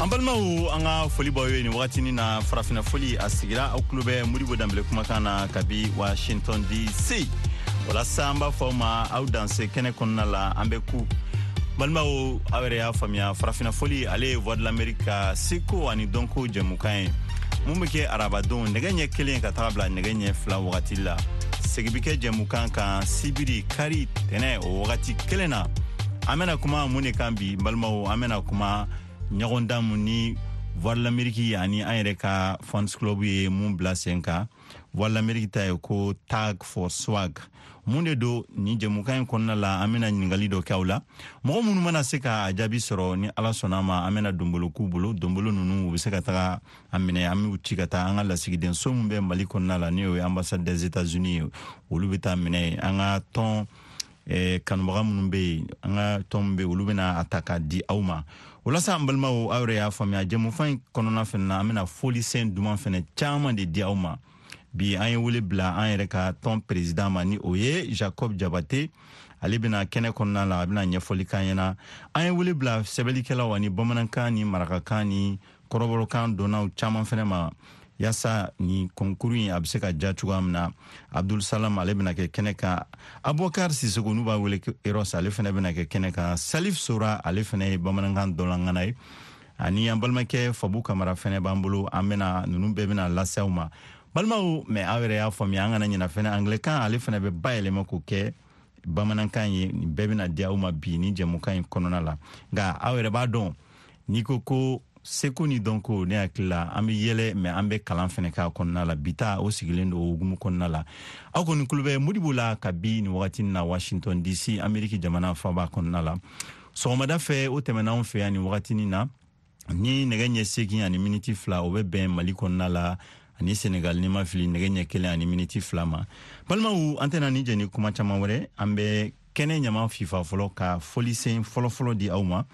an balimaw an ka foli bɔ ye nin wagatini na farafina foli a sigira aw tulo bɛ moribo danbele kumakan na kabi washington dc walasa an b'a fɔ ma aw danse kɛnɛ kɔnɔna la an bɛ ku balimaw aw yɛrɛ y'a faamuya farafina foli ale ye voix de l'amérique ka seko ani dɔnko jɛmukan ye mun bɛ kɛ arabadon nɛgɛ ɲɛ kelen ka taga bila nɛgɛ ɲɛ fila wagati la segi bɛ kɛ jɛmukan kan sibiri kari tɛnɛ o wagati kelen na an bɛna kuma mun de kan bi balimaw an bɛna kuma ɲɔgɔn dan mun ni voie de l'amérique ani an yɛrɛ ka fans club ye mun bila sen kan voie de l'amérique ta ye ko tag for swag mun de don nin jɛmukan in kɔnɔna la an bena ɲiningali dɔ kɛ aw la mɔgɔ minnu mana se ka jaabi sɔrɔ ni ala sɔnna ma an bena donbolo k'u bolo donbolo nunu u be se ka taga a minɛ an b'u ci ka taa an ka lasigidenso min bɛ mali kɔnɔna la ni o ye ambassade des états unis ye olu be taa minɛ an ka tɔn eh, kanubaga minnu bɛ yen an ka tɔn min bɛ olu bɛna a ta k'a di aw ma o la sa an balimaw aw yɛrɛ y'a faamuya jɛmufa in kɔnɔna fana na an bɛna folisɛn duman fana caman de di aw ma bi an ye wele bila an yɛrɛ ka tɔn perezidan ma ni o ye jacob jabate ale bɛna kɛnɛ kɔnɔna la a bɛna ɲɛfɔli kan ɲɛna an ye wele bila sɛbɛlikɛlaw ani bamanankan ni marakakan ni kɔrɔbɔrɔkan dɔnnaw caman fɛnɛ ma yasa nin kɔnkuru in a bɛ se ka ja cogoya min na abdulsalam ale bɛna kɛ kɛnɛ kan abokar siseko n'u b'a wele eros ale fɛnɛ bɛna kɛ kɛnɛ kan salif sora ale fɛnɛ ye bamanankan dɔlangana ye ani an balimakɛ fabu kamara fɛnɛ b'an bolo an bɛna ninnu bɛɛ bɛna lase aw ma balimaw mɛ aw yɛrɛ y'a faamuya an kana ɲinafɛnɛ anglɛkan ale fɛnɛ bɛ bayɛlɛma k'o kɛ bamanankan ye bɛɛ bɛna di aw ma bi ni jɛmukan ye kɔnɔna la nka aw yɛrɛ b'a dɔn n'i ko ko seko ni dɔnko ne hakili la an bɛ yɛlɛ mɛ an bɛ kalan fɛnɛ k'a kɔnɔna la bi ta o sigilen don hukumu kɔnɔna la aw kɔni kulo bɛ modibo la ka bi ni wagati na washington dc ameriki jamana faba kɔnɔna la sɔgɔmada fɛ o tɛmɛn'anw fɛ yan ni wagatinin na ni nɛgɛ ɲɛ segin ani miniti fila o bɛ bɛn mali kɔnɔna la ani senegal ni ma fili nɛgɛ ɲɛ kelen ani miniti fila ma balimaw an tɛna ni jɛni kuma caman wɛrɛ an bɛ kɛnɛ ɲama fifa fɔlɔ ka fɔlisen fɔlɔfɔlɔ di aw ma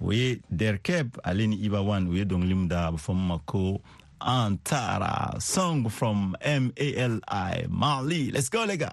o ye derkeb ale ni ibawan u ye dɔnkili min da a bɛ fɔ min ma ko an taara song from mali mali let's go lega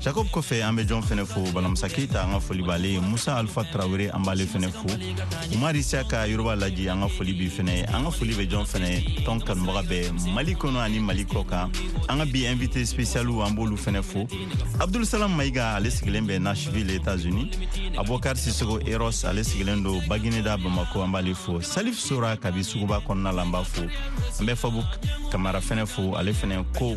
jakob kɔfɛ an bɛ jɔn fɛnɛ fo banamasa keyita an ka foli b'ale ye musa alfa tarawele an b'ale fɛnɛ fo umari siyaka yoroba laji an ka foli bi fɛnɛ ye an ka foli bɛ jɔn fɛnɛ ye tɔn kanubaga bɛɛ mali kɔnɔ ani mali kɔ kan an ka bi invité spécialu an b'olu fɛnɛ fo abdulsalam mayiga ale sigilen bɛ nashville états unis abokar sisogo eros ale sigilen do bagineda bamako an b'ale fo salif sora kabi suguba kɔnɔna la an b'a fo an bɛ fabu kamara fɛnɛ fo ale fɛnɛ ko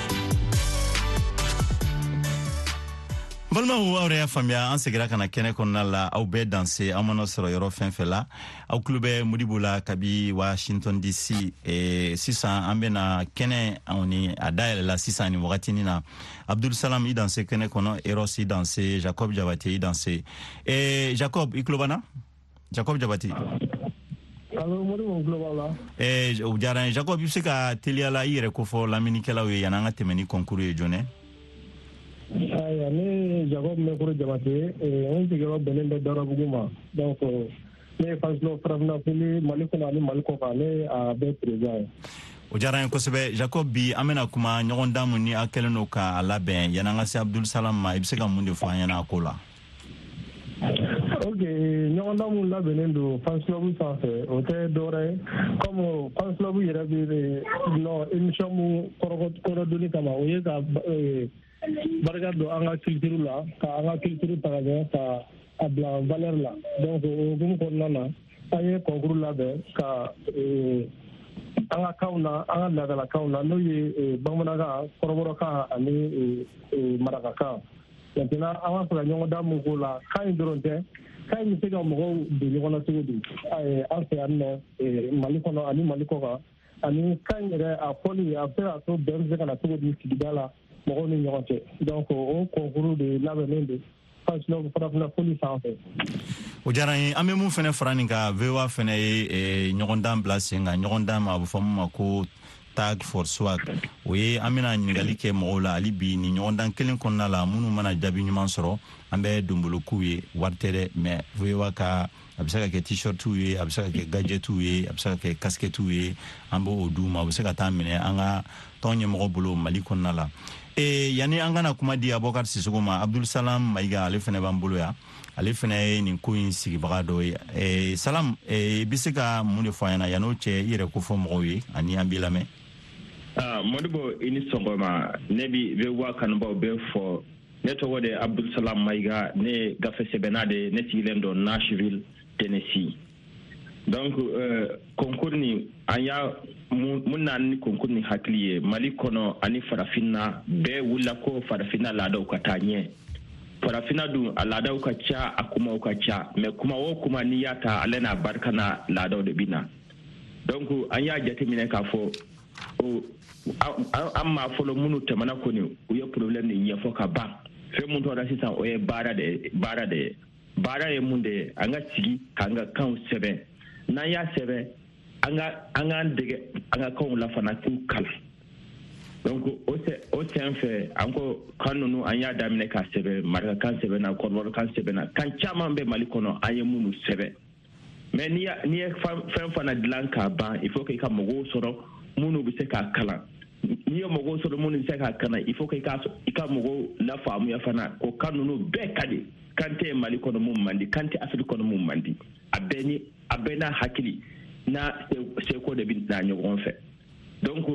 balimaw aw y'a faamuya an segira ka na kɛnɛ kɔnɔna la aw bɛɛ danse an mana sɔrɔ yɔrɔ fɛn fɛn la aw tulo bɛ modibo la kabi washington dc e, sisan an bɛna kɛnɛ anw ni a dayɛlɛ la sisan ni wagatini na abdulsalam i danse kɛnɛ kɔnɔ eros i danse jacob jabate i danse e, jacob i tulobana jacob jabati Alo, Mori Mɔn kulo b'aw la. Eh, o diyara n ye jacob i bɛ se ka teliyala i yɛrɛ kofɔ lamɛnnikɛlaw ye yan'an ka tɛmɛ ni kɔnkuru ye jɔnɛ Ayiwa, ne ye Jacob Mɛkoro Jabate ye. Eh, N sigiyɔrɔ bɛnnen bɛ Dawurabugu ma. Donc, eh, ne ye Fasilɔ Farafinna Fili Mali kɔnɔ ani Mali kɔkan, ne ye a bɛɛ président ye. o diyara n ye kosɛbɛ jacob bi an bɛna kuma ɲɔgɔn dan min ni a kɛlen don k'a labɛn yan'an ka se abdul salam ma i bɛ se ka mun de fɔ an ɲɛna a ko la ok ɲɔgɔndan minnu labɛnnen don fansilɔbu sanfɛ o tɛ dɔwɛrɛ ye kɔmi fansilɔbu yɛrɛ bɛ nɔ emisɔn mu kɔrɔdonni kama o ye ka eh, barika don an ka kilitiri la ka an ka kilitiri ta ka kɛ ka a bila valɛri la donc o hukumu kɔnɔna na an ye kɔnkuru labɛn ka eh, an ka kanw na an ka laadalakanw na n'o ye eh, bamanankan kɔrɔbɔrɔkan ani marakakan maintenant an b'a fɛ ka ɲɔgɔn da mun k'o la kan in dɔrɔn tɛ kan in bɛ se ka mɔgɔw don ɲɔgɔn na cogo di an fɛ yan nɔ mali kɔnɔ ani mali kɔ kan ani kan in yɛrɛ a fɔli a bɛ se ka to bɛn bɛ se ka na cogo di sigida la mɔgɔw ni ɲɔgɔn cɛ donc o kɔnkuru de labɛnnen don o diyara ye an bɛ mun fana fara nin ka voa fana ye ɲɔgɔndan bila sen kan ɲɔgɔndan ma a bɛ fɔ min ma ko tag for swag o ye an bɛna ɲininkali kɛ mɔgɔw la hali bi ni ɲɔgɔndan kelen kɔnɔna la minnu mana jaabi ɲuman sɔrɔ an bɛ donbolokuw ye wari tɛ dɛ mɛ voa ka a bɛ se ka kɛ t-shirtiw ye a bɛ se ka kɛ gadgetiw ye a bɛ se ka kɛ kasiketiw ye an b'o o d'u ma u bɛ se ka taa minɛ an ka tɔn ɲɛmɔgɔ bolo mali kɔnɔna la ee yanni an kana kuma di abɔkari sisogo ma abdul salam mayiga ale fana b'an bolo yan ale fana ye nin ko in sigibaga dɔ ye eh, salam eh, i bɛ se ka mun de fɔ an ɲɛna yan'o cɛ i yɛrɛ ko fɔ mɔgɔw ye ani an b'i lamɛn ah, modibo i ni sɔgɔma ne bi bɛ wa kanubaaw bɛɛ fɔ ne tɔgɔ de abdulsalam mayiga ne ye gafe sɛbɛnna de ne sigilen dɔ nashville tennessee donc euh, concours nin an y'a mun na ni concours nin hakili ye mali kɔnɔ ani farafinna bɛɛ wulila ko farafinna laadaw ka taa ɲɛ farafinna dun a laadaw ka ca a kumaw ka ca mɛ kuma o kuma n'i y'a ta ale n'a barika na laadaw de bɛ na donc an y'a jateminɛ k'a fɔ o an ma fɔlɔ minnu tɛmɛna kɔni u ye problème de ɲɛfɔ ka ban fɛn mun tɔra sisan o ye baara de ye baara de ye baara ye mun de ye an ka sigi k'an ka kanw sɛbɛn n'an y'a sɛbɛn an ka an k'an dege an ka kanw la fana k'u kalan donc o o sɛn fɛ an ko kan ninnu an y'a daminɛ k'a sɛbɛn marakakan sɛbɛnna kɔrɔbɔrɔkan sɛbɛnna kan caman bɛ mali kɔnɔ an ye minnu sɛbɛn mɛ n'i ye fɛn fana dilan k'a ban il faut que i ka mɔgɔw sɔrɔ minnu bɛ se k'a kalan n'i ye mɔgɔw sɔrɔ minnu bɛ se k'a kalan il faut que i ka i ka mɔgɔw lafaamuya fana o kan ninnu bɛɛ ka di kan tɛ mali kɔnɔ mun man di kan tɛ afiriki kɔnɔ mun man di a bɛɛ ni a bɛɛ n'a hakili n'a seko de bɛ na ɲɔgɔn fɛ donc